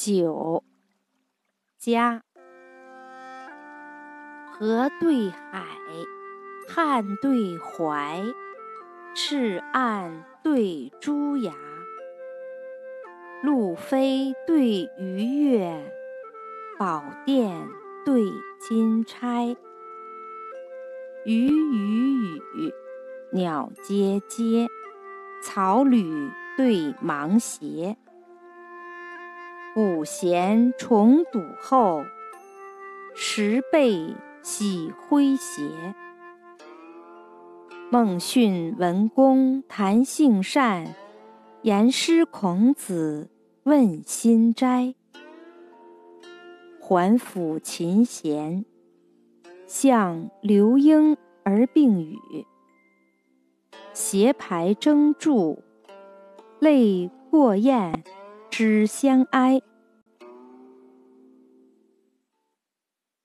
九，家。河对海，汉对淮，赤岸对朱崖，路飞对鱼跃，宝殿对金钗。鱼与语，鸟接接，草履对芒鞋。五弦重堵后，十倍洗灰鞋。孟训文公谈性善，言师孔子问心斋。环抚琴弦，向刘英而并语。携排争柱，泪过雁知相哀。